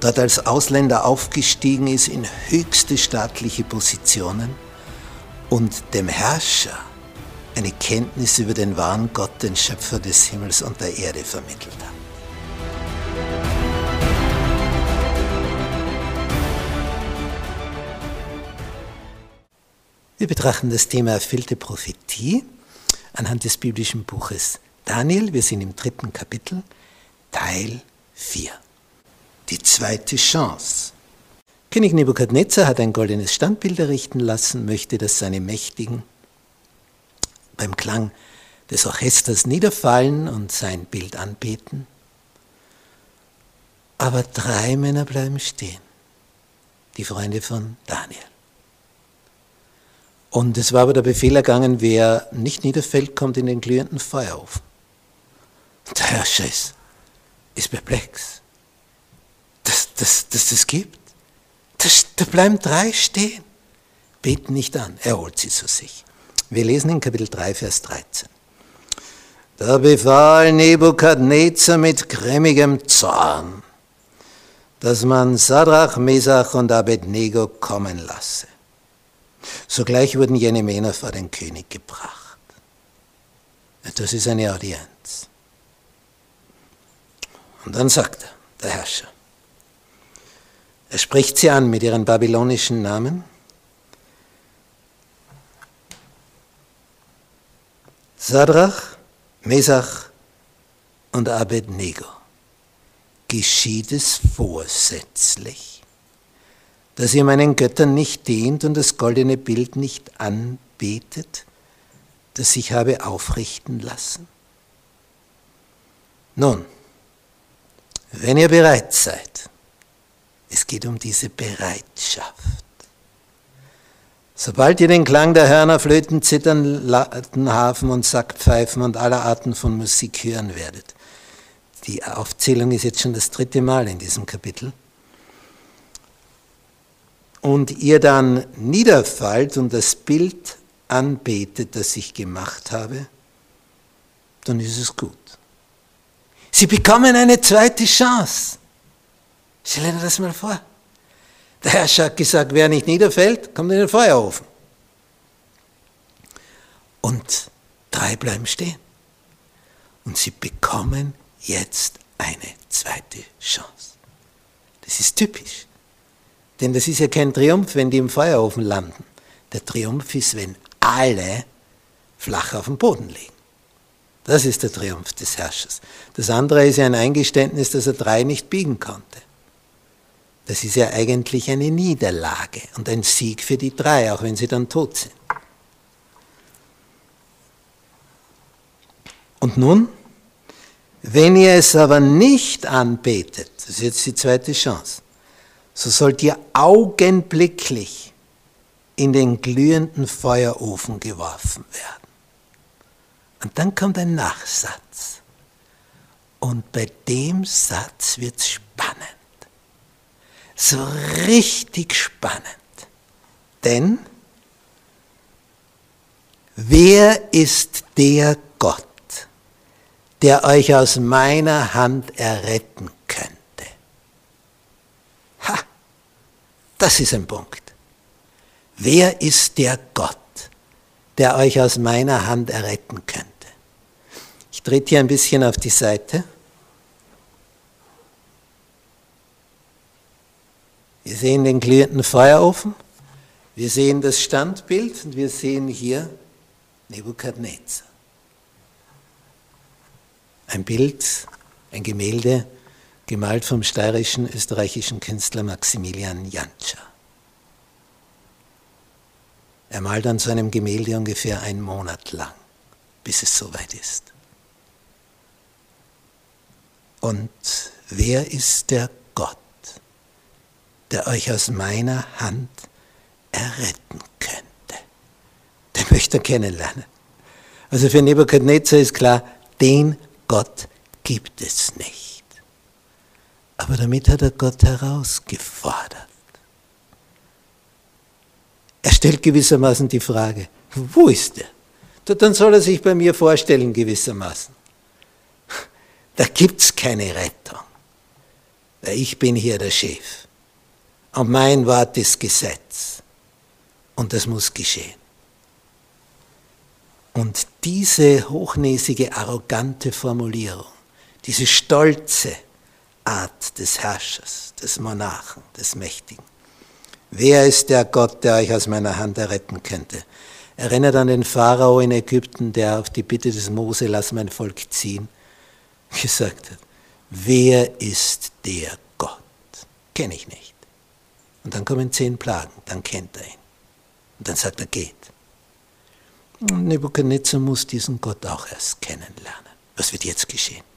dort als Ausländer aufgestiegen ist in höchste staatliche Positionen und dem Herrscher eine Kenntnis über den wahren Gott, den Schöpfer des Himmels und der Erde vermittelt hat. Wir betrachten das Thema erfüllte Prophetie anhand des biblischen Buches Daniel. Wir sind im dritten Kapitel, Teil 4. Die zweite Chance. König Nebukadnezar hat ein goldenes Standbild errichten lassen, möchte, dass seine Mächtigen beim Klang des Orchesters niederfallen und sein Bild anbeten. Aber drei Männer bleiben stehen, die Freunde von Daniel. Und es war aber der Befehl ergangen, wer nicht niederfällt, kommt in den glühenden Feuerofen. Der Herrscher ist, ist perplex. Dass das, das, das gibt. Das, da bleiben drei stehen. Beten nicht an, er holt sie zu sich. Wir lesen in Kapitel 3, Vers 13. Da befahl Nebukadnezar mit grimmigem Zorn, dass man Sadrach, Mesach und Abednego kommen lasse. Sogleich wurden jene Männer vor den König gebracht. Das ist eine Audienz. Und dann sagt er, der Herrscher, er spricht sie an mit ihren babylonischen Namen. Sadrach, Mesach und Abednego. Geschieht es vorsätzlich? dass ihr meinen Göttern nicht dient und das goldene Bild nicht anbetet, das ich habe aufrichten lassen? Nun, wenn ihr bereit seid, es geht um diese Bereitschaft. Sobald ihr den Klang der Hörner, Flöten, Zittern, Lattenhafen und Sackpfeifen und aller Arten von Musik hören werdet, die Aufzählung ist jetzt schon das dritte Mal in diesem Kapitel, und ihr dann niederfallt und das Bild anbetet, das ich gemacht habe, dann ist es gut. Sie bekommen eine zweite Chance. Stell dir das mal vor. Der Herrscher hat gesagt, wer nicht niederfällt, kommt in den Feuerofen. Und drei bleiben stehen. Und sie bekommen jetzt eine zweite Chance. Das ist typisch. Denn das ist ja kein Triumph, wenn die im Feuerofen landen. Der Triumph ist, wenn alle flach auf dem Boden liegen. Das ist der Triumph des Herrschers. Das andere ist ja ein Eingeständnis, dass er drei nicht biegen konnte. Das ist ja eigentlich eine Niederlage und ein Sieg für die drei, auch wenn sie dann tot sind. Und nun, wenn ihr es aber nicht anbetet, das ist jetzt die zweite Chance, so sollt ihr augenblicklich in den glühenden Feuerofen geworfen werden. Und dann kommt ein Nachsatz. Und bei dem Satz wird es spannend. So richtig spannend. Denn wer ist der Gott, der euch aus meiner Hand erretten Das ist ein Punkt. Wer ist der Gott, der euch aus meiner Hand erretten könnte? Ich trete hier ein bisschen auf die Seite. Wir sehen den glühenden Feuerofen, wir sehen das Standbild und wir sehen hier Nebukadnezar. Ein Bild, ein Gemälde gemalt vom steirischen österreichischen Künstler Maximilian Jantscher. Er malt an so einem Gemälde ungefähr einen Monat lang, bis es soweit ist. Und wer ist der der euch aus meiner Hand erretten könnte. Den möchte er kennenlernen. Also für Nebukadnezar ist klar, den Gott gibt es nicht. Aber damit hat er Gott herausgefordert. Er stellt gewissermaßen die Frage, wo ist er? Dann soll er sich bei mir vorstellen gewissermaßen. Da gibt es keine Rettung. Ich bin hier der Chef. Und mein Wort ist Gesetz. Und das muss geschehen. Und diese hochnäsige, arrogante Formulierung, diese stolze Art des Herrschers, des Monarchen, des Mächtigen. Wer ist der Gott, der euch aus meiner Hand erretten könnte? Erinnert an den Pharao in Ägypten, der auf die Bitte des Mose, lass mein Volk ziehen, gesagt hat, wer ist der Gott? Kenne ich nicht. Und dann kommen zehn Plagen, dann kennt er ihn. Und dann sagt er, geht. Und Nebuchadnezzar muss diesen Gott auch erst kennenlernen. Was wird jetzt geschehen?